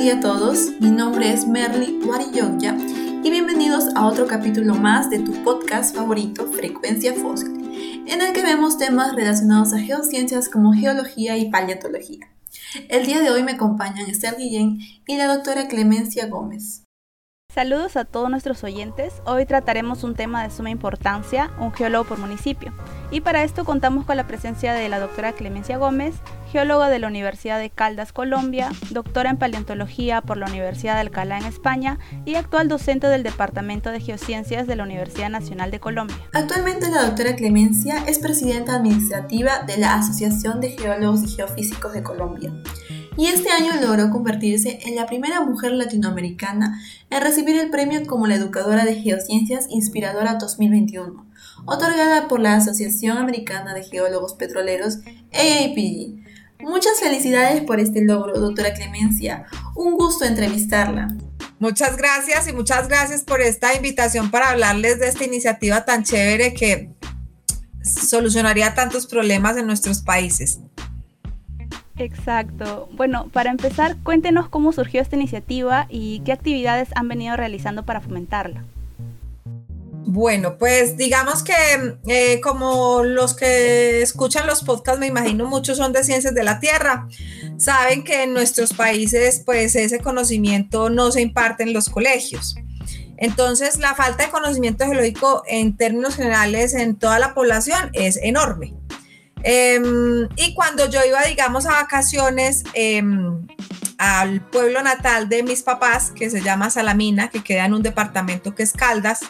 día a todos, mi nombre es Merly Wariyogya y bienvenidos a otro capítulo más de tu podcast favorito, Frecuencia Fósil, en el que vemos temas relacionados a geociencias como geología y paleontología. El día de hoy me acompañan Esther Guillén y la doctora Clemencia Gómez. Saludos a todos nuestros oyentes. Hoy trataremos un tema de suma importancia, un geólogo por municipio. Y para esto contamos con la presencia de la doctora Clemencia Gómez, geóloga de la Universidad de Caldas, Colombia, doctora en paleontología por la Universidad de Alcalá en España y actual docente del Departamento de Geociencias de la Universidad Nacional de Colombia. Actualmente la doctora Clemencia es presidenta administrativa de la Asociación de Geólogos y Geofísicos de Colombia y este año logró convertirse en la primera mujer latinoamericana en recibir el premio como la Educadora de Geociencias Inspiradora 2021, otorgada por la Asociación Americana de Geólogos Petroleros, AAPG. Muchas felicidades por este logro, doctora Clemencia. Un gusto entrevistarla. Muchas gracias y muchas gracias por esta invitación para hablarles de esta iniciativa tan chévere que solucionaría tantos problemas en nuestros países. Exacto. Bueno, para empezar, cuéntenos cómo surgió esta iniciativa y qué actividades han venido realizando para fomentarla. Bueno, pues digamos que eh, como los que escuchan los podcasts, me imagino muchos son de ciencias de la Tierra, saben que en nuestros países pues ese conocimiento no se imparte en los colegios. Entonces la falta de conocimiento geológico en términos generales en toda la población es enorme. Em, y cuando yo iba, digamos, a vacaciones em, al pueblo natal de mis papás, que se llama Salamina, que queda en un departamento que es Caldas,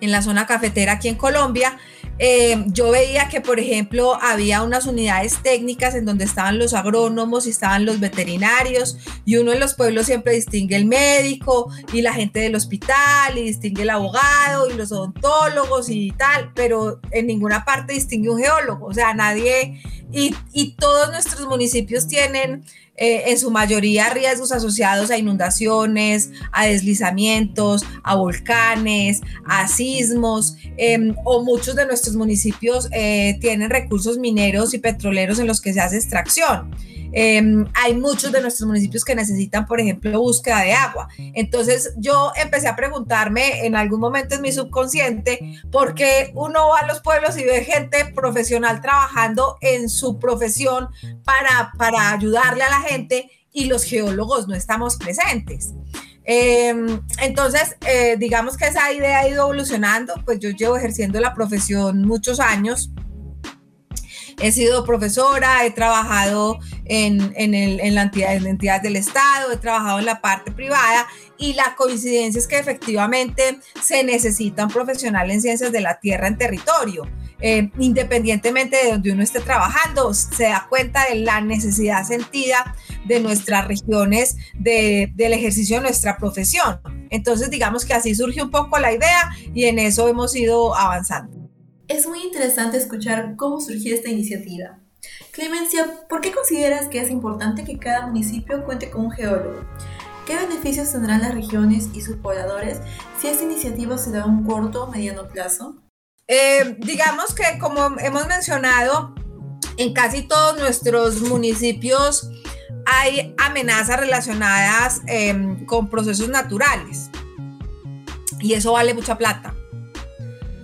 en la zona cafetera aquí en Colombia, eh, yo veía que, por ejemplo, había unas unidades técnicas en donde estaban los agrónomos y estaban los veterinarios, y uno en los pueblos siempre distingue el médico y la gente del hospital, y distingue el abogado y los odontólogos y tal, pero en ninguna parte distingue un geólogo, o sea, nadie, y, y todos nuestros municipios tienen eh, en su mayoría riesgos asociados a inundaciones, a deslizamientos, a volcanes, a sismos, em, o muchos de nuestros municipios eh, tienen recursos mineros y petroleros en los que se hace extracción. Em, hay muchos de nuestros municipios que necesitan, por ejemplo, búsqueda de agua. Entonces yo empecé a preguntarme en algún momento en mi subconsciente por qué uno va a los pueblos y ve gente profesional trabajando en su profesión para, para ayudarle a la gente y los geólogos no estamos presentes. Em, entonces, eh, digamos que esa idea ha ido evolucionando, pues yo llevo ejerciendo la profesión muchos años He sido profesora, he trabajado en, en, la entidad, del Estado, he trabajado en la parte privada y la coincidencia es que efectivamente se necesita un profesional en ciencias de la tierra en territorio. Eh, independientemente de donde uno esté trabajando, se da cuenta de la necesidad sentida de nuestras regiones de, del ejercicio de nuestra profesión. Entonces, digamos que así surgió un poco la idea y en eso hemos ido avanzando. Es muy interesante escuchar cómo surgió esta iniciativa. Clemencia, ¿por qué consideras que es importante que cada municipio cuente con un geólogo? ¿Qué beneficios tendrán las regiones y sus pobladores si esta iniciativa se da a un corto o mediano plazo? Eh, digamos que como hemos mencionado, en casi todos nuestros municipios hay amenazas relacionadas em, con procesos naturales y eso vale mucha plata.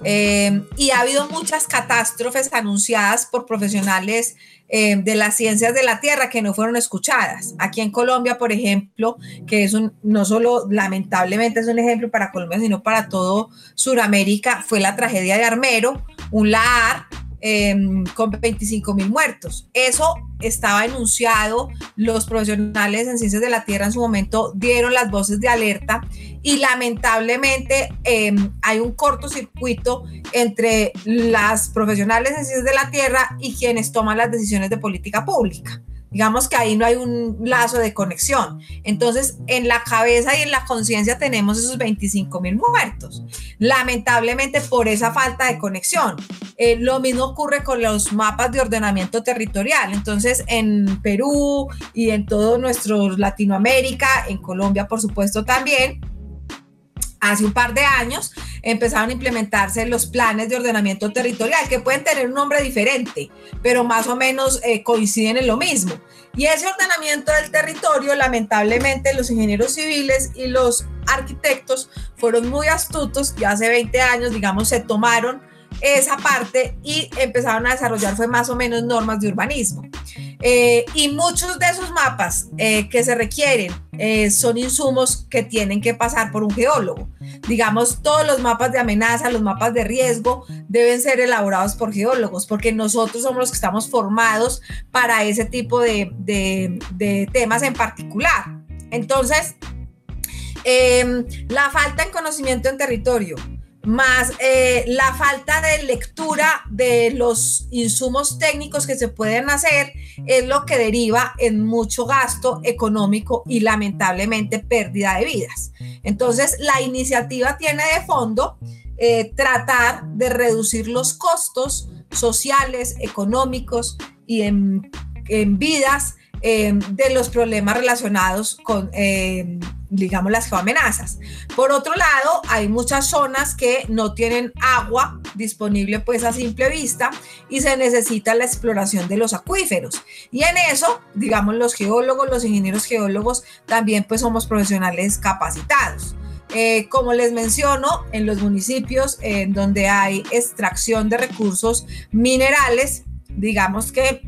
Eh, y ha habido muchas catástrofes anunciadas por profesionales eh, de las ciencias de la Tierra que no fueron escuchadas. Aquí en Colombia, por ejemplo, que es un, no solo lamentablemente es un ejemplo para Colombia, sino para todo Sudamérica, fue la tragedia de Armero, un LAR Em, con 25 mil muertos. Eso estaba enunciado, los profesionales en ciencias de la Tierra en su momento dieron las voces de alerta y lamentablemente em, hay un cortocircuito entre las profesionales en ciencias de la Tierra y quienes toman las decisiones de política pública. Digamos que ahí no hay un lazo de conexión. Entonces, en la cabeza y en la conciencia tenemos esos 25 mil muertos. Lamentablemente por esa falta de conexión. Eh, lo mismo ocurre con los mapas de ordenamiento territorial. Entonces, en Perú y en todo nuestro Latinoamérica, en Colombia, por supuesto, también, hace un par de años empezaron a implementarse los planes de ordenamiento territorial, que pueden tener un nombre diferente, pero más o menos eh, coinciden en lo mismo. Y ese ordenamiento del territorio, lamentablemente, los ingenieros civiles y los arquitectos fueron muy astutos y hace 20 años, digamos, se tomaron esa parte y empezaron a desarrollar fue más o menos normas de urbanismo. Eh, y muchos de esos mapas eh, que se requieren eh, son insumos que tienen que pasar por un geólogo. Digamos, todos los mapas de amenaza, los mapas de riesgo deben ser elaborados por geólogos, porque nosotros somos los que estamos formados para ese tipo de, de temas en particular. Entonces, la falta en conocimiento en territorio, más eh, la falta de lectura de los insumos técnicos que se pueden hacer es lo que deriva en mucho gasto económico y lamentablemente pérdida de vidas. Entonces, la iniciativa tiene de fondo eh, tratar de reducir los costos sociales, económicos y en, vidas eh, de los problemas relacionados con digamos, las geoamenazas. Por otro lado, hay muchas zonas que no tienen agua disponible pues a simple vista y se necesita la exploración de los acuíferos. Y en eso, digamos, los geólogos, los ingenieros geólogos, también pues somos profesionales capacitados. Eh, como les menciono, en los municipios en donde hay extracción de recursos minerales, digamos que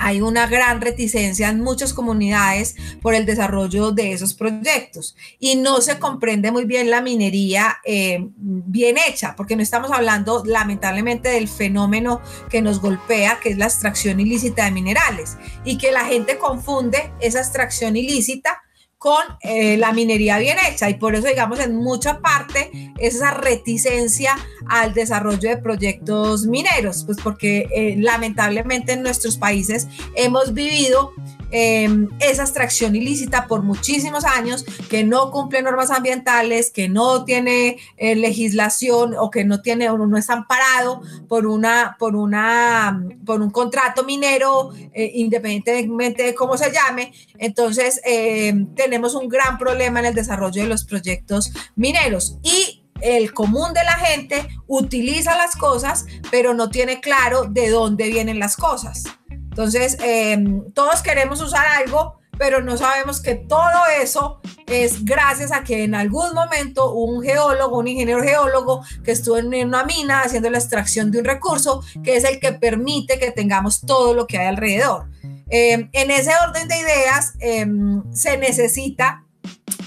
hay una gran reticencia en muchas comunidades por el desarrollo de esos proyectos. Y no se comprende muy bien la minería eh, bien hecha, porque no estamos hablando lamentablemente del fenómeno que nos golpea, que es la extracción ilícita de minerales, y que la gente confunde esa extracción ilícita con eh, la minería bien hecha. Y por eso digamos en mucha parte esa reticencia al desarrollo de proyectos mineros, pues porque eh, lamentablemente en nuestros países hemos vivido Em, esa extracción ilícita por muchísimos años, que no cumple normas ambientales, que no tiene eh, legislación o que no tiene o no es amparado por una por una por un contrato minero eh, independientemente de cómo se llame. Entonces em, tenemos un gran problema en el desarrollo de los proyectos mineros y el común de la gente utiliza las cosas, pero no tiene claro de dónde vienen las cosas. Entonces, em, todos queremos usar algo, pero no sabemos que todo eso es gracias a que en algún momento un geólogo, un ingeniero geólogo que estuvo en una mina haciendo la extracción de un recurso, que es el que permite que tengamos todo lo que hay alrededor. Em, en ese orden de ideas, em, se necesita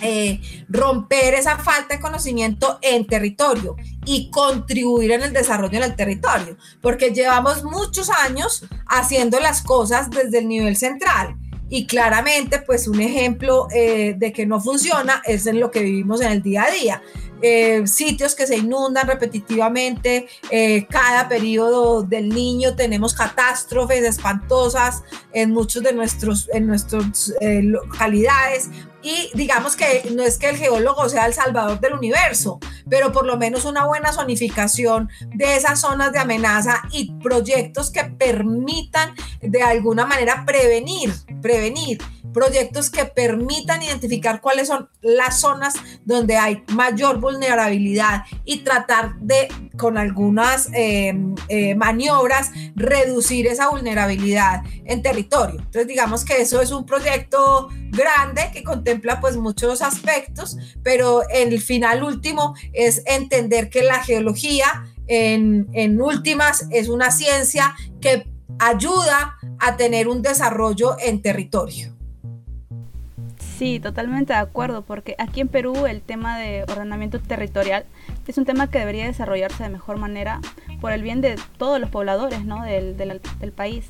eh, romper esa falta de conocimiento en territorio y contribuir en el desarrollo del territorio, porque llevamos muchos años haciendo las cosas desde el nivel central. Y claramente, pues un ejemplo eh, de que no funciona es en lo que vivimos en el día a día. Eh, sitios que se inundan repetitivamente, cada periodo del niño tenemos catástrofes espantosas en muchos de nuestros en nuestras localidades. Y digamos que no es que el geólogo sea el salvador del universo, pero por lo menos una buena zonificación de esas zonas de amenaza y proyectos que permitan de alguna manera prevenir, prevenir proyectos que permitan identificar cuáles son las zonas donde hay mayor vulnerabilidad y tratar de, con algunas em, eh, maniobras, reducir esa vulnerabilidad en territorio. Entonces, digamos que eso es un proyecto grande que contempla pues muchos aspectos, pero el final último es entender que la geología en, en últimas es una ciencia que ayuda a tener un desarrollo en territorio. Sí, totalmente de acuerdo, porque aquí en Perú el tema de ordenamiento territorial es un tema que debería desarrollarse de mejor manera por el bien de todos los pobladores ¿no? del, del, del país.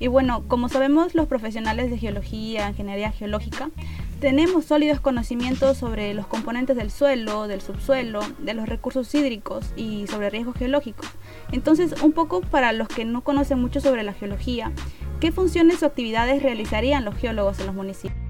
Y bueno, como sabemos los profesionales de geología, ingeniería geológica, tenemos sólidos conocimientos sobre los componentes del suelo, del subsuelo, de los recursos hídricos y sobre riesgos geológicos. Entonces, un poco para los que no conocen mucho sobre la geología, ¿qué funciones o actividades realizarían los geólogos en los municipios?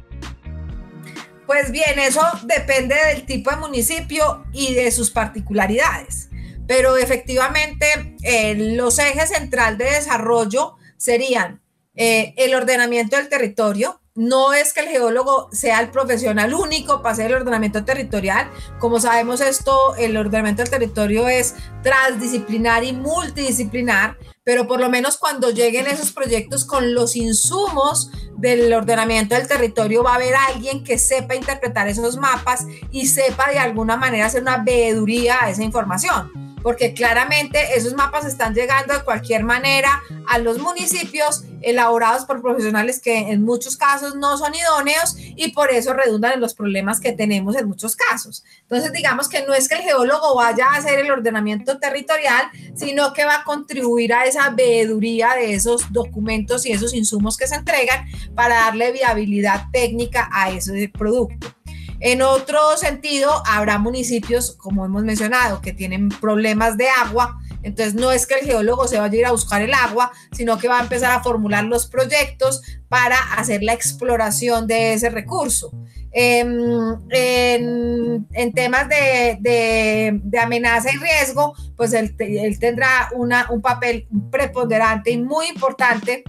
Pues bien, eso depende del tipo de municipio y de sus particularidades. Pero efectivamente, los ejes central de desarrollo serían eh, el ordenamiento del territorio, no es que el geólogo sea el profesional único para hacer el ordenamiento territorial. Como sabemos esto, el ordenamiento del territorio es transdisciplinar y multidisciplinar, pero por lo menos cuando lleguen esos proyectos con los insumos del ordenamiento del territorio va a haber alguien que sepa interpretar esos mapas y sepa de alguna manera hacer una veeduría a esa información porque claramente esos mapas están llegando de cualquier manera a los municipios elaborados por profesionales que en muchos casos no son idóneos y por eso redundan en los problemas que tenemos en muchos casos. Entonces, digamos que no es que el geólogo vaya a hacer el ordenamiento territorial, sino que va a contribuir a esa veeduría de esos documentos y esos insumos que se entregan para darle viabilidad técnica a ese producto. En otro sentido, habrá municipios, como hemos mencionado, que tienen problemas de agua. Entonces, no es que el geólogo se vaya a ir a buscar el agua, sino que va a empezar a formular los proyectos para hacer la exploración de ese recurso. Em, en, temas de, amenaza y riesgo, pues él, tendrá un papel preponderante y muy importante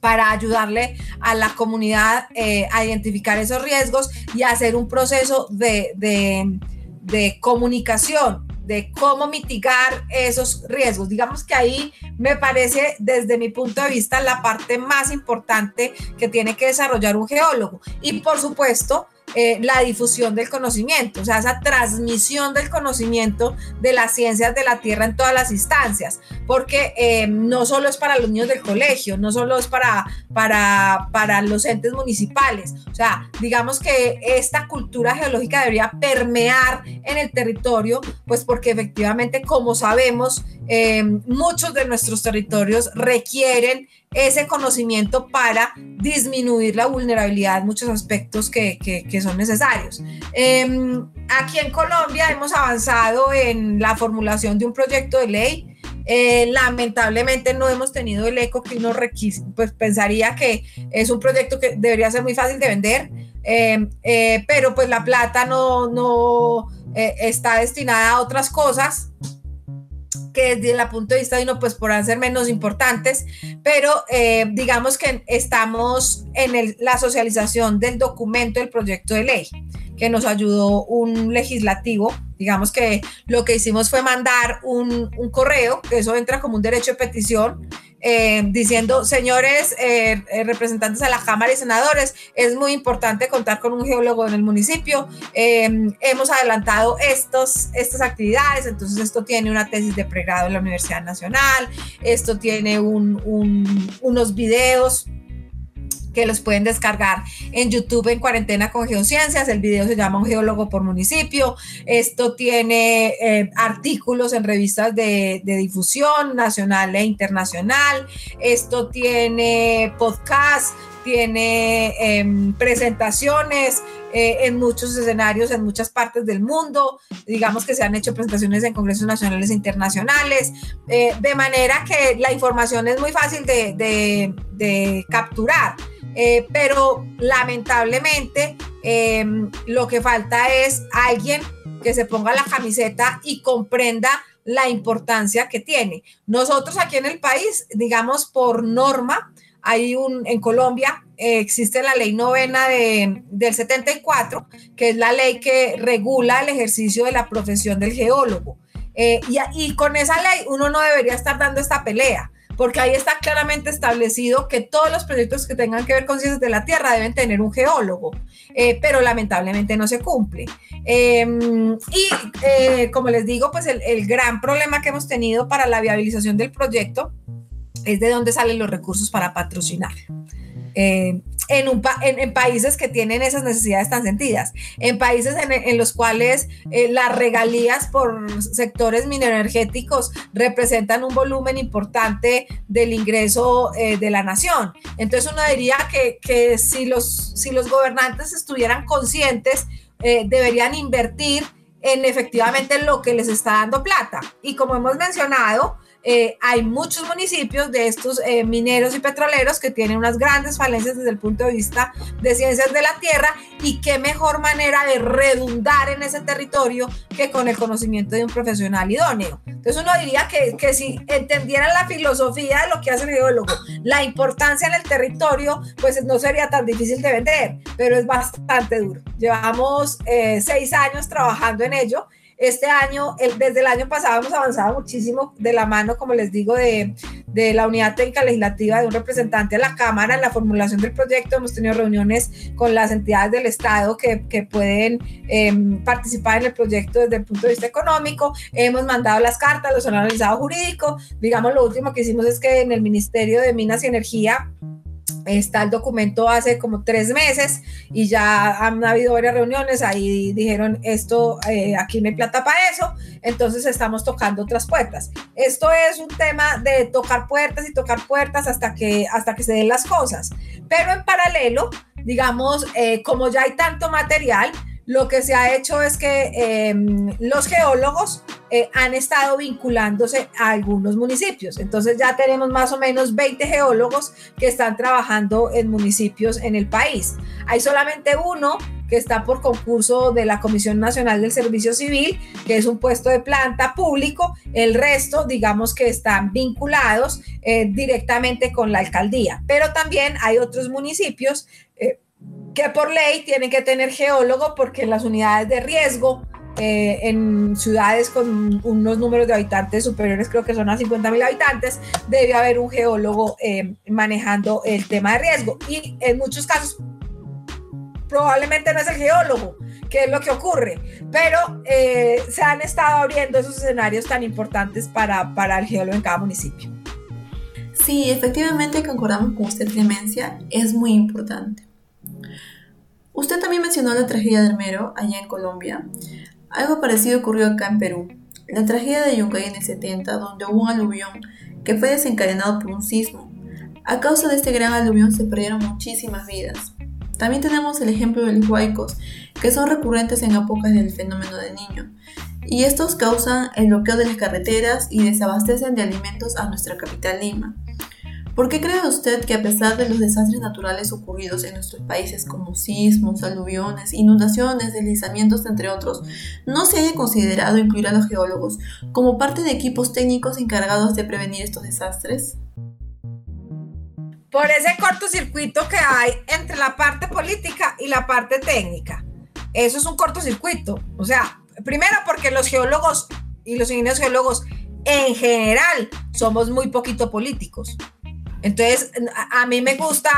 para ayudarle a la comunidad eh, a identificar esos riesgos y hacer un proceso de, de, comunicación de cómo mitigar esos riesgos. Digamos que ahí me parece, desde mi punto de vista, la parte más importante que tiene que desarrollar un geólogo. Y por supuesto, eh, la difusión del conocimiento, o sea, esa transmisión del conocimiento de las ciencias de la Tierra en todas las instancias, porque eh, no solo es para los niños del colegio, no solo es para, para, para los entes municipales, o sea, digamos que esta cultura geológica debería permear en el territorio, pues porque efectivamente, como sabemos, eh, muchos de nuestros territorios requieren ese conocimiento para disminuir la vulnerabilidad muchos aspectos que, que, son necesarios. Em, aquí en Colombia hemos avanzado en la formulación de un proyecto de ley. Eh, lamentablemente no hemos tenido el eco que uno pues pensaría que es un proyecto que debería ser muy fácil de vender, em, eh, pero pues la plata no, no está destinada a otras cosas que desde el punto de vista de uno pues podrán ser menos importantes, pero eh, digamos que estamos en la socialización del documento del proyecto de ley que nos ayudó un legislativo. Digamos que lo que hicimos fue mandar un, un correo, que eso entra como un derecho de petición, eh, diciendo, señores eh, eh, representantes de la Cámara y senadores, es muy importante contar con un geólogo en el municipio. hemos adelantado estos, estas actividades, entonces esto tiene una tesis de pregrado en la Universidad Nacional, esto tiene un, unos videos que los pueden descargar en YouTube en Cuarentena con Geociencias. El video se llama Un geólogo por municipio. Esto tiene eh, artículos en revistas de, difusión nacional e internacional. Esto tiene podcast, tiene em, presentaciones eh, en muchos escenarios, en muchas partes del mundo. Digamos que se han hecho presentaciones en congresos nacionales e internacionales, eh, de manera que la información es muy fácil de, de capturar. Eh, pero lamentablemente em, lo que falta es alguien que se ponga la camiseta y comprenda la importancia que tiene. Nosotros aquí en el país, digamos por norma, hay un, en Colombia eh, existe la ley novena de, del 74, que es la ley que regula el ejercicio de la profesión del geólogo. Eh, y, y con esa ley uno no debería estar dando esta pelea porque ahí está claramente establecido que todos los proyectos que tengan que ver con ciencias de la Tierra deben tener un geólogo, eh, pero lamentablemente no se cumple. Em, y eh, como les digo, pues el, gran problema que hemos tenido para la viabilización del proyecto es de dónde salen los recursos para patrocinar. Eh, en, países que tienen esas necesidades tan sentidas, en países en, los cuales eh, las regalías por sectores mineroenergéticos representan un volumen importante del ingreso eh, de la nación. Entonces uno diría que, que, si, los, si los gobernantes estuvieran conscientes, deberían invertir en efectivamente lo que les está dando plata. Y como hemos mencionado, eh, hay muchos municipios de estos eh, mineros y petroleros que tienen unas grandes falencias desde el punto de vista de ciencias de la tierra y qué mejor manera de redundar en ese territorio que con el conocimiento de un profesional idóneo. Entonces uno diría que, que si entendieran la filosofía de lo que hace el geólogo, la importancia en el territorio, pues no sería tan difícil de vender, pero es bastante duro. Llevamos eh, seis años trabajando en ello este año, desde el año pasado hemos avanzado muchísimo de la mano, como les digo, de, de, la unidad técnica legislativa de un representante a la Cámara en la formulación del proyecto. Hemos tenido reuniones con las entidades del Estado que, que pueden em, participar en el proyecto desde el punto de vista económico. Hemos mandado las cartas, los han analizado jurídico. Digamos, lo último que hicimos es que en el Ministerio de Minas y Energía Está el documento hace como tres meses y ya han habido varias reuniones. Ahí dijeron esto, eh, aquí no hay plata para eso. Entonces estamos tocando otras puertas. Esto es un tema de tocar puertas y tocar puertas hasta que, hasta que se den las cosas. Pero en paralelo, digamos, eh, como ya hay tanto material, lo que se ha hecho es que em, los geólogos eh, han estado vinculándose a algunos municipios. Entonces ya tenemos más o menos 20 geólogos que están trabajando en municipios en el país. Hay solamente uno que está por concurso de la Comisión Nacional del Servicio Civil, que es un puesto de planta público. El resto, digamos que están vinculados eh, directamente con la alcaldía. Pero también hay otros municipios. Que por ley tienen que tener geólogo porque las unidades de riesgo eh, en ciudades con unos números de habitantes superiores, creo que son a 50 mil habitantes, debe haber un geólogo eh, manejando el tema de riesgo. Y en muchos casos, probablemente no es el geólogo, que es lo que ocurre, pero eh, se han estado abriendo esos escenarios tan importantes para, para el geólogo en cada municipio. Sí, efectivamente concordamos con usted, Clemencia, es muy importante. Usted también mencionó la tragedia del Mero, allá en Colombia. Algo parecido ocurrió acá en Perú. La tragedia de Yungay en el 70, donde hubo un aluvión que fue desencadenado por un sismo. A causa de este gran aluvión se perdieron muchísimas vidas. También tenemos el ejemplo de los huaicos, que son recurrentes en épocas del fenómeno del niño, y estos causan el bloqueo de las carreteras y desabastecen de alimentos a nuestra capital Lima. ¿Por qué cree usted que a pesar de los desastres naturales ocurridos en nuestros países como sismos, aluviones, inundaciones, deslizamientos, entre otros, no se haya considerado incluir a los geólogos como parte de equipos técnicos encargados de prevenir estos desastres? Por ese cortocircuito que hay entre la parte política y la parte técnica. Eso es un cortocircuito. O sea, primero porque los geólogos y los ingenieros geólogos en general somos muy poquito políticos. Entonces, a, mí me gusta,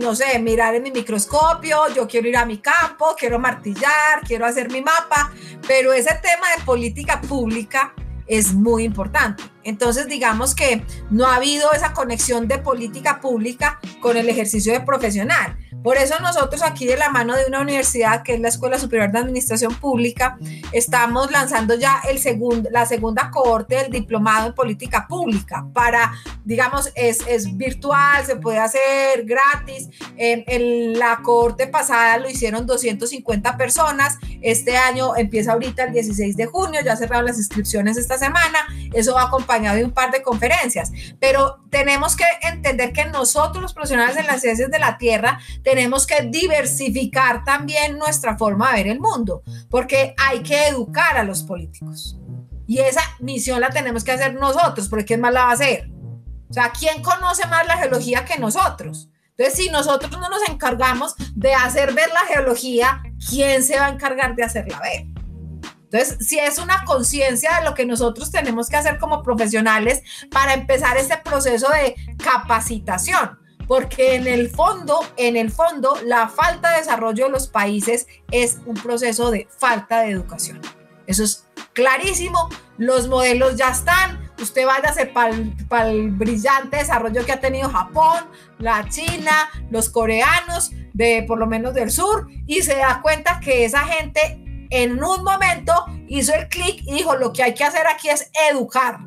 no sé, mirar en mi microscopio, yo quiero ir a mi campo, quiero martillar, quiero hacer mi mapa, pero ese tema de política pública es muy importante. Entonces, digamos que no ha habido esa conexión de política pública con el ejercicio de profesional. Por eso nosotros aquí de la mano de una universidad que es la Escuela Superior de Administración Pública, estamos lanzando ya el segundo, la segunda cohorte del diplomado en política pública para, digamos, es, es virtual, se puede hacer gratis. En, la cohorte pasada lo hicieron 250 personas. Este año empieza ahorita el 16 de junio, ya cerraron las inscripciones esta semana. Eso va acompañado de un par de conferencias. Pero tenemos que entender que nosotros los profesionales en las ciencias de la Tierra tenemos que diversificar también nuestra forma de ver el mundo, porque hay que educar a los políticos. Y esa misión la tenemos que hacer nosotros, porque ¿quién más la va a hacer? O sea, ¿quién conoce más la geología que nosotros? Entonces, si nosotros no nos encargamos de hacer ver la geología, ¿quién se va a encargar de hacerla ver? Entonces, si es una conciencia de lo que nosotros tenemos que hacer como profesionales para empezar ese proceso de capacitación porque en el fondo, en el fondo, la falta de desarrollo de los países es un proceso de falta de educación. Eso es clarísimo, los modelos ya están, usted vaya para el brillante desarrollo que ha tenido Japón, la China, los coreanos, de por lo menos del sur, y se da cuenta que esa gente en un momento hizo el clic y dijo, lo que hay que hacer aquí es educar.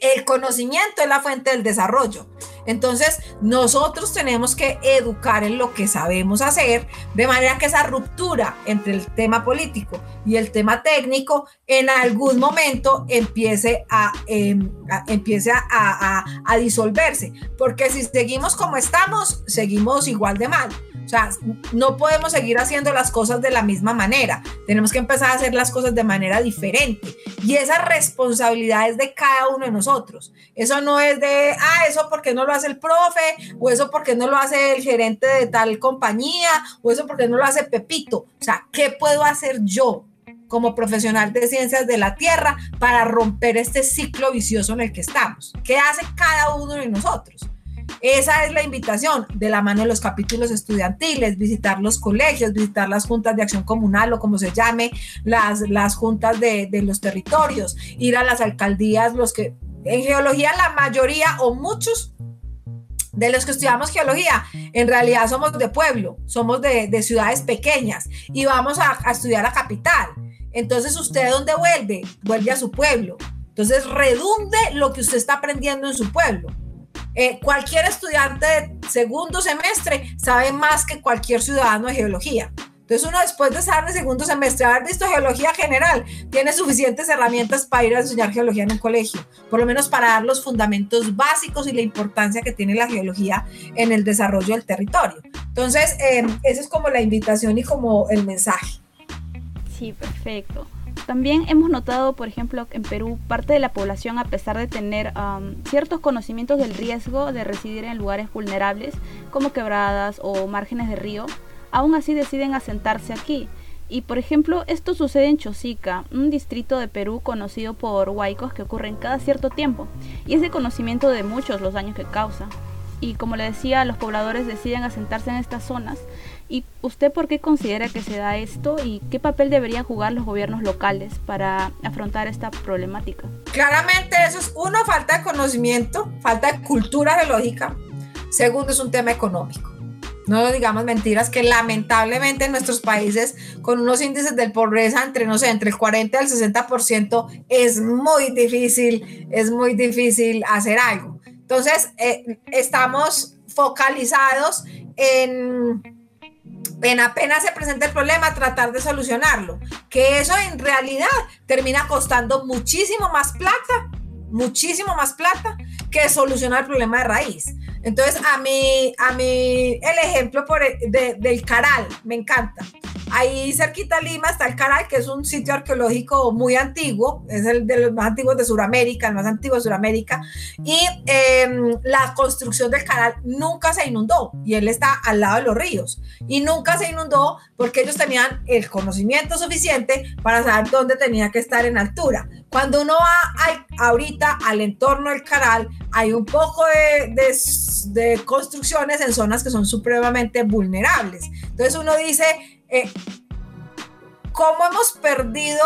El conocimiento es la fuente del desarrollo. Entonces, nosotros tenemos que educar en lo que sabemos hacer, de manera que esa ruptura entre el tema político y el tema técnico en algún momento empiece a, em, empiece a, a disolverse. Porque si seguimos como estamos, seguimos igual de mal. O sea, no podemos seguir haciendo las cosas de la misma manera. Tenemos que empezar a hacer las cosas de manera diferente. Y esa responsabilidad es de cada uno de nosotros. Eso no es de, ah, eso porque no lo hace el profe, o eso porque no lo hace el gerente de tal compañía, o eso porque no lo hace Pepito. O sea, ¿qué puedo hacer yo? como profesional de ciencias de la Tierra para romper este ciclo vicioso en el que estamos. ¿Qué hace cada uno de nosotros? Esa es la invitación de la mano de los capítulos estudiantiles, visitar los colegios, visitar las juntas de acción comunal o como se llame, las, las juntas de, de los territorios, ir a las alcaldías, los que en geología la mayoría o muchos de los que estudiamos geología, en realidad somos de pueblo, somos de, de ciudades pequeñas y vamos a, a, estudiar a capital. Entonces, ¿usted dónde vuelve? Vuelve a su pueblo. Entonces, redunde lo que usted está aprendiendo en su pueblo. Eh, cualquier estudiante de segundo semestre sabe más que cualquier ciudadano de geología. Entonces uno después de estar en segundo semestre, haber visto geología general, tiene suficientes herramientas para ir a enseñar geología en un colegio, por lo menos para dar los fundamentos básicos y la importancia que tiene la geología en el desarrollo del territorio. Entonces, eh, esa es como la invitación y como el mensaje. Sí, perfecto. También hemos notado, por ejemplo, en Perú parte de la población, a pesar de tener ciertos conocimientos del riesgo de residir en lugares vulnerables, como quebradas o márgenes de río, aún así deciden asentarse aquí. Y por ejemplo, esto sucede en Chosica, un distrito de Perú conocido por huaicos que ocurren cada cierto tiempo, y es de conocimiento de muchos los daños que causa. Y como le decía, los pobladores deciden asentarse en estas zonas ¿Y usted por qué considera que se da esto y qué papel deberían jugar los gobiernos locales para afrontar esta problemática? Claramente eso es, uno, falta de conocimiento, falta de cultura geológica. Segundo, es un tema económico. No digamos mentiras que lamentablemente en nuestros países con unos índices de pobreza entre, no sé, entre el 40 y el 60% es muy difícil, es muy difícil hacer algo. Entonces, eh, estamos focalizados en en apenas se presenta el problema, tratar de solucionarlo. Que eso en realidad termina costando muchísimo más plata, muchísimo más plata que solucionar el problema de raíz. Entonces, a mí, a mí el ejemplo por del Caral me encanta. Ahí cerquita Lima está el Caral, que es un sitio arqueológico muy antiguo, es el de los más antiguos de Sudamérica, el más antiguo de Sudamérica, y em, la construcción del Caral nunca se inundó, y él está al lado de los ríos, y nunca se inundó porque ellos tenían el conocimiento suficiente para saber dónde tenía que estar en altura. Cuando uno va ahorita al entorno del Caral, hay un poco de, de, de construcciones en zonas que son supremamente vulnerables. Entonces uno dice, eh, cómo hemos perdido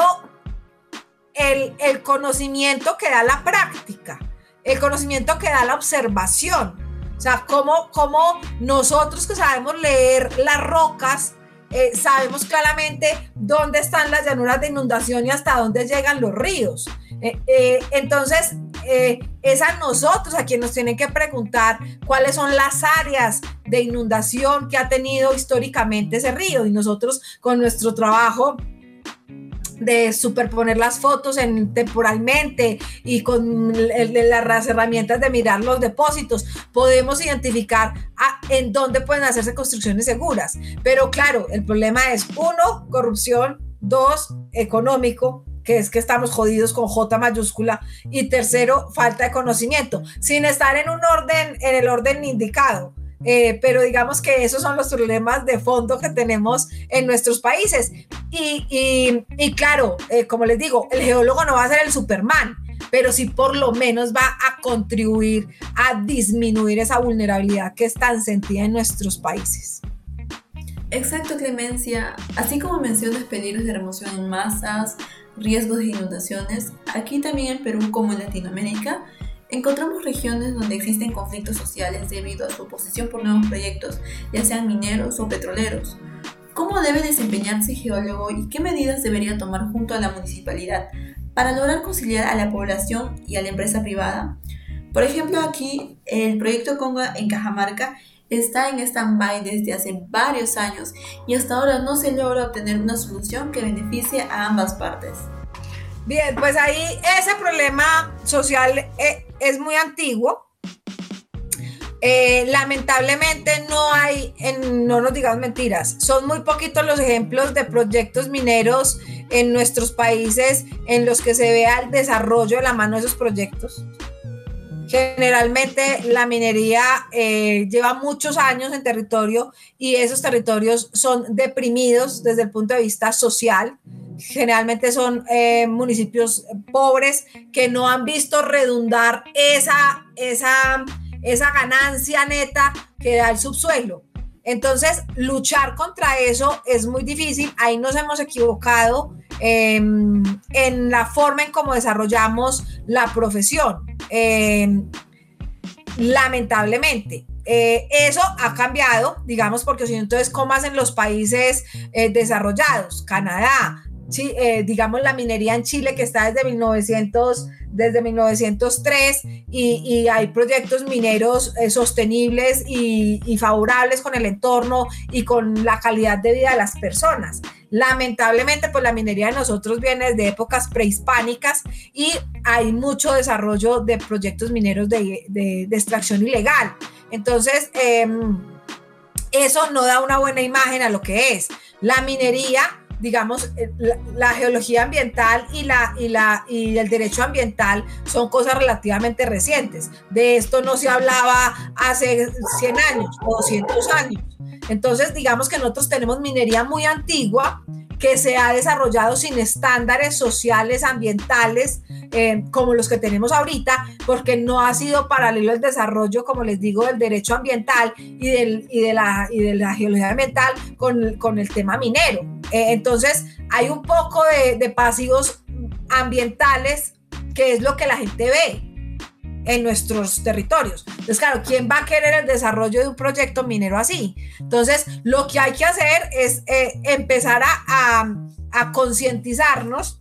el, el, conocimiento que da la práctica, el conocimiento que da la observación. O sea, cómo, cómo nosotros que sabemos leer las rocas, eh, sabemos claramente dónde están las llanuras de inundación y hasta dónde llegan los ríos. Eh, entonces, es a nosotros a quien nos tienen que preguntar cuáles son las áreas de inundación que ha tenido históricamente ese río. Y nosotros con nuestro trabajo de superponer las fotos en, temporalmente y con las herramientas de mirar los depósitos, podemos identificar en dónde pueden hacerse construcciones seguras. Pero claro, el problema es, uno, corrupción, dos, económico, que es que estamos jodidos con J mayúscula, y tercero, falta de conocimiento, sin estar en un orden, en el orden indicado. Eh, pero digamos que esos son los problemas de fondo que tenemos en nuestros países. Y, y, claro, eh, como les digo, el geólogo no va a ser el Superman, pero sí por lo menos va a contribuir a disminuir esa vulnerabilidad que es tan sentida en nuestros países. Exacto, Clemencia. Así como mencionas peligros de remoción en masas, riesgos de inundaciones, aquí también en Perú como en Latinoamérica, Encontramos regiones donde existen conflictos sociales debido a su oposición por nuevos proyectos, ya sean mineros o petroleros. ¿Cómo debe desempeñarse geólogo y qué medidas debería tomar junto a la municipalidad para lograr conciliar a la población y a la empresa privada? Por ejemplo, aquí el proyecto Conga en Cajamarca está en stand-by desde hace varios años y hasta ahora no se logra obtener una solución que beneficie a ambas partes. Bien, pues ahí ese problema social eh, es muy antiguo. Eh, lamentablemente no hay, no nos digamos mentiras, son muy poquitos los ejemplos de proyectos mineros en nuestros países en los que se vea el desarrollo de la mano de esos proyectos. Generalmente la minería eh, lleva muchos años en territorio y esos territorios son deprimidos desde el punto de vista social. Generalmente son eh, municipios pobres que no han visto redundar esa, esa, esa ganancia neta que da el subsuelo. Entonces, luchar contra eso es muy difícil. Ahí nos hemos equivocado em, en la forma en cómo desarrollamos la profesión. Em, lamentablemente. Eh, eso ha cambiado, digamos, porque si entonces, ¿cómo hacen los países eh, desarrollados? Canadá, sí, eh, digamos, la minería en Chile que está desde 1900 desde 1903 y, hay proyectos mineros sostenibles y, favorables con el entorno y con la calidad de vida de las personas. Lamentablemente, pues la minería de nosotros viene desde épocas prehispánicas y hay mucho desarrollo de proyectos mineros de, extracción ilegal. Entonces, em, eso no da una buena imagen a lo que es. La minería digamos, eh, la, geología ambiental y, la, y, la, y el derecho ambiental son cosas relativamente recientes. De esto no se hablaba hace 100 años o 200 años. Entonces, digamos que nosotros tenemos minería muy antigua que se ha desarrollado sin estándares sociales, ambientales, eh, como los que tenemos ahorita, porque no ha sido paralelo el desarrollo, como les digo, del derecho ambiental y, del, y, de, la, y de la geología ambiental con, con el tema minero. Eh, entonces, hay un poco de, de pasivos ambientales, que es lo que la gente ve en nuestros territorios. Entonces, claro, ¿quién va a querer el desarrollo de un proyecto minero así? Entonces, lo que hay que hacer es eh, empezar a, a, concientizarnos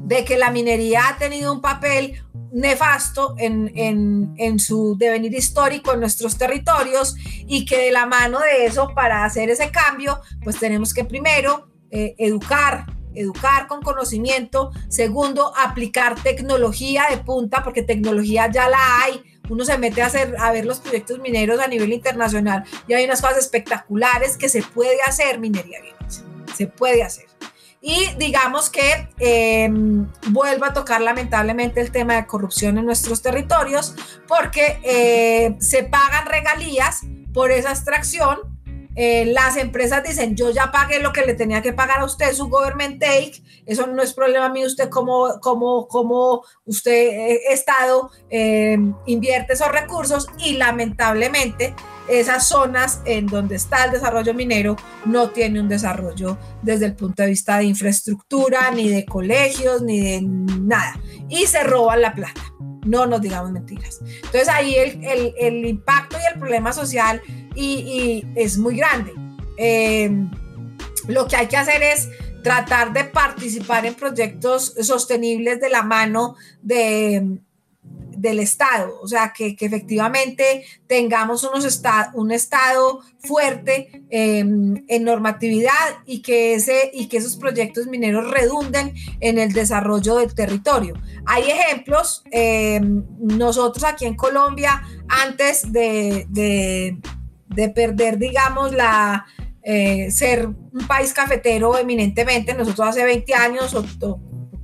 de que la minería ha tenido un papel nefasto en, en, en, su devenir histórico en nuestros territorios y que de la mano de eso, para hacer ese cambio, pues tenemos que primero eh, educar educar con conocimiento. Segundo, aplicar tecnología de punta, porque tecnología ya la hay. Uno se mete a, hacer, a ver los proyectos mineros a nivel internacional y hay unas cosas espectaculares que se puede hacer minería bien Se puede hacer. Y digamos que eh, vuelvo a tocar lamentablemente el tema de corrupción en nuestros territorios porque eh, se pagan regalías por esa extracción eh, las empresas dicen, yo ya pagué lo que le tenía que pagar a usted, su government take, eso no es problema mío, usted como, como, como usted, eh, Estado, eh, invierte esos recursos y lamentablemente esas zonas en donde está el desarrollo minero no tiene un desarrollo desde el punto de vista de infraestructura, ni de colegios, ni de nada. Y se roban la plata. No nos digamos mentiras. Entonces ahí el, el, el impacto y el problema social y, es muy grande. Eh, lo que hay que hacer es tratar de participar en proyectos sostenibles de la mano de, del Estado, o sea, que, efectivamente tengamos unos un Estado fuerte em, en normatividad y que, ese, y que esos proyectos mineros redunden en el desarrollo del territorio. Hay ejemplos, em, nosotros aquí en Colombia, antes de de perder, digamos, la, eh, ser un país cafetero eminentemente. Nosotros hace 20 años o,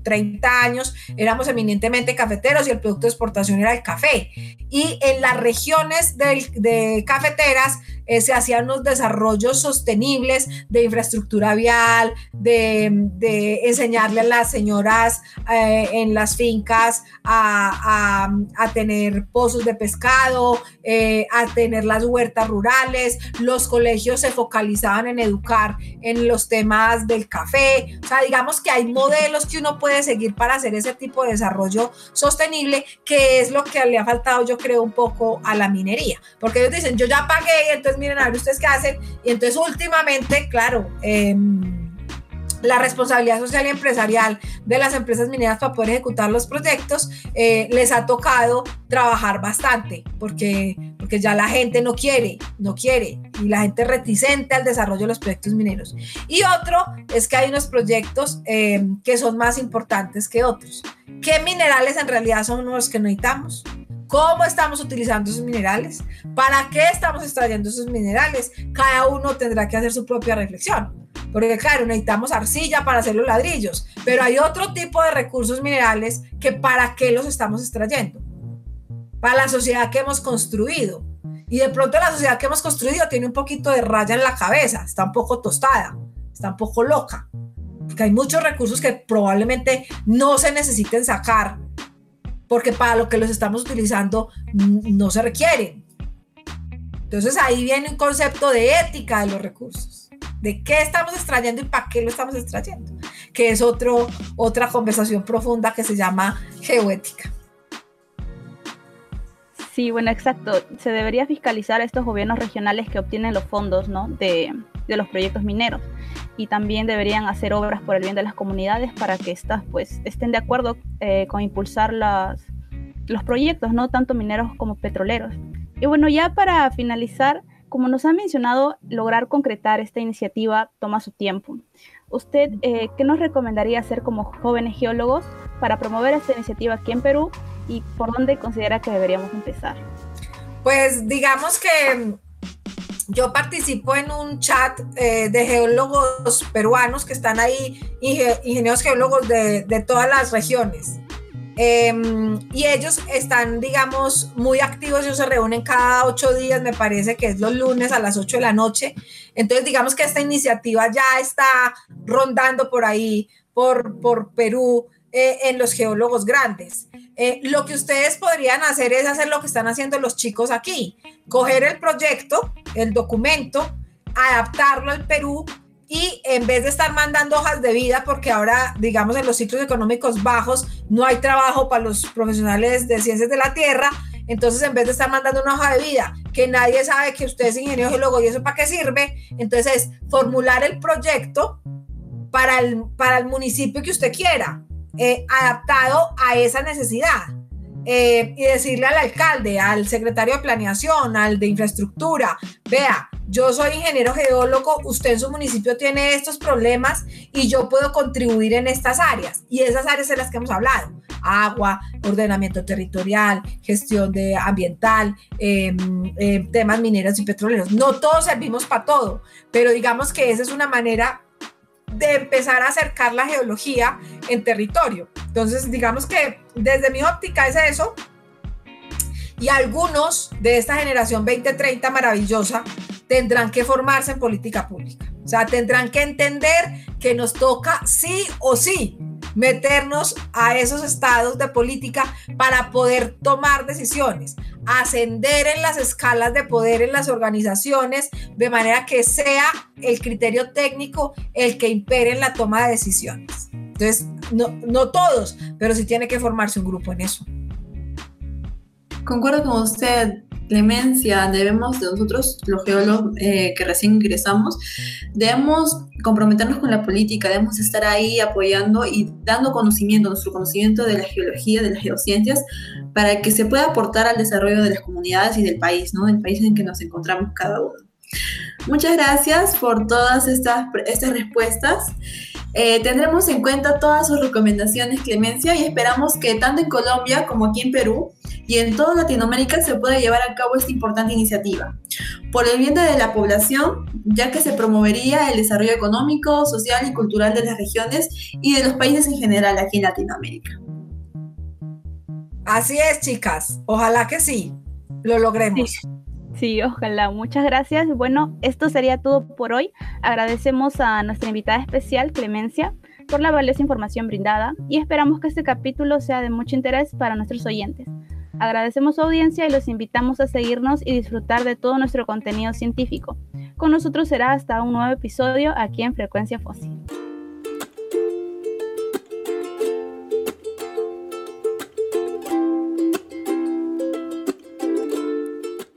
30 años éramos eminentemente cafeteros y el producto de exportación era el café. Y en las regiones de cafeteras eh, se hacían unos desarrollos sostenibles de infraestructura vial, de, enseñarle a las señoras eh, en las fincas a, tener pozos de pescado, eh, a tener las huertas rurales, los colegios se focalizaban en educar en los temas del café, o sea, digamos que hay modelos que uno puede seguir para hacer ese tipo de desarrollo sostenible, que es lo que le ha faltado, yo creo, un poco a la minería, porque ellos dicen, yo ya pagué, entonces miren a ver ustedes qué hacen. Y entonces últimamente, claro, em, la responsabilidad social y empresarial de las empresas mineras para poder ejecutar los proyectos, eh, les ha tocado trabajar bastante, porque, porque ya la gente no quiere, no quiere, y la gente reticente al desarrollo de los proyectos mineros. Y otro es que hay unos proyectos eh, que son más importantes que otros. ¿Qué minerales en realidad son los que necesitamos? ¿Cómo estamos utilizando esos minerales? ¿Para qué estamos extrayendo esos minerales? Cada uno tendrá que hacer su propia reflexión. Porque claro, necesitamos arcilla para hacer los ladrillos, pero hay otro tipo de recursos minerales que para qué los estamos extrayendo. Para la sociedad que hemos construido. Y de pronto la sociedad que hemos construido tiene un poquito de raya en la cabeza, está un poco tostada, está un poco loca. Porque hay muchos recursos que probablemente no se necesiten sacar, porque para lo que los estamos utilizando no se requieren. Entonces ahí viene un concepto de ética de los recursos de qué estamos extrayendo y para qué lo estamos extrayendo, que es otro, otra conversación profunda que se llama geoética. Sí, bueno, exacto. Se debería fiscalizar estos gobiernos regionales que obtienen los fondos ¿no? de, de los proyectos mineros y también deberían hacer obras por el bien de las comunidades para que éstas pues, estén de acuerdo eh, con impulsar las, los proyectos, no tanto mineros como petroleros. Y bueno, ya para finalizar, como nos ha mencionado, lograr concretar esta iniciativa toma su tiempo. ¿Usted eh, qué nos recomendaría hacer como jóvenes geólogos para promover esta iniciativa aquí en Perú y por dónde considera que deberíamos empezar? Pues digamos que yo participo en un chat eh, de geólogos peruanos que están ahí, ingenieros geólogos de, de todas las regiones. Em, y ellos están, digamos, muy activos, ellos se reúnen cada ocho días, me parece que es los lunes a las ocho de la noche. Entonces, digamos que esta iniciativa ya está rondando por ahí, por, por Perú, eh, en los geólogos grandes. Eh, lo que ustedes podrían hacer es hacer lo que están haciendo los chicos aquí, coger el proyecto, el documento, adaptarlo al Perú y en vez de estar mandando hojas de vida, porque ahora, digamos, en los ciclos económicos bajos no hay trabajo para los profesionales de ciencias de la tierra, entonces en vez de estar mandando una hoja de vida que nadie sabe que usted es ingeniero geólogo y eso para qué sirve, entonces es formular el proyecto para el, para el municipio que usted quiera, eh, adaptado a esa necesidad. Eh, y decirle al alcalde, al secretario de planeación, al de infraestructura, vea, yo soy ingeniero geólogo, usted en su municipio tiene estos problemas y yo puedo contribuir en estas áreas. Y esas áreas en las que hemos hablado, agua, ordenamiento territorial, gestión de ambiental, em, em, temas mineros y petroleros. No todos servimos para todo, pero digamos que esa es una manera de empezar a acercar la geología en territorio. Entonces, digamos que desde mi óptica es eso. Y algunos de esta generación 2030 maravillosa tendrán que formarse en política pública. O sea, tendrán que entender que nos toca sí o sí meternos a esos estados de política para poder tomar decisiones, ascender en las escalas de poder en las organizaciones de manera que sea el criterio técnico el que impere en la toma de decisiones. Entonces, no, no todos, pero sí tiene que formarse un grupo en eso. Concuerdo con usted, Clemencia, debemos de nosotros, los geólogos eh, que recién ingresamos, debemos comprometernos con la política, debemos estar ahí apoyando y dando conocimiento, nuestro conocimiento de la geología, de las geociencias, para que se pueda aportar al desarrollo de las comunidades y del país, ¿no? El país en que nos encontramos cada uno. Muchas gracias por todas estas, estas respuestas. Eh, tendremos en cuenta todas sus recomendaciones, Clemencia, y esperamos que tanto en Colombia como aquí en Perú y en toda Latinoamérica se pueda llevar a cabo esta importante iniciativa. Por el bien de la población, ya que se promovería el desarrollo económico, social y cultural de las regiones y de los países en general aquí en Latinoamérica. Así es, chicas. Ojalá que sí, lo logremos. Sí, ojalá. Muchas gracias. Bueno, esto sería todo por hoy. Agradecemos a nuestra invitada especial, Clemencia, por la valiosa información brindada y esperamos que este capítulo sea de mucho interés para nuestros oyentes. Agradecemos su audiencia y los invitamos a seguirnos y disfrutar de todo nuestro contenido científico. Con nosotros será hasta un nuevo episodio aquí en Frecuencia Fósil.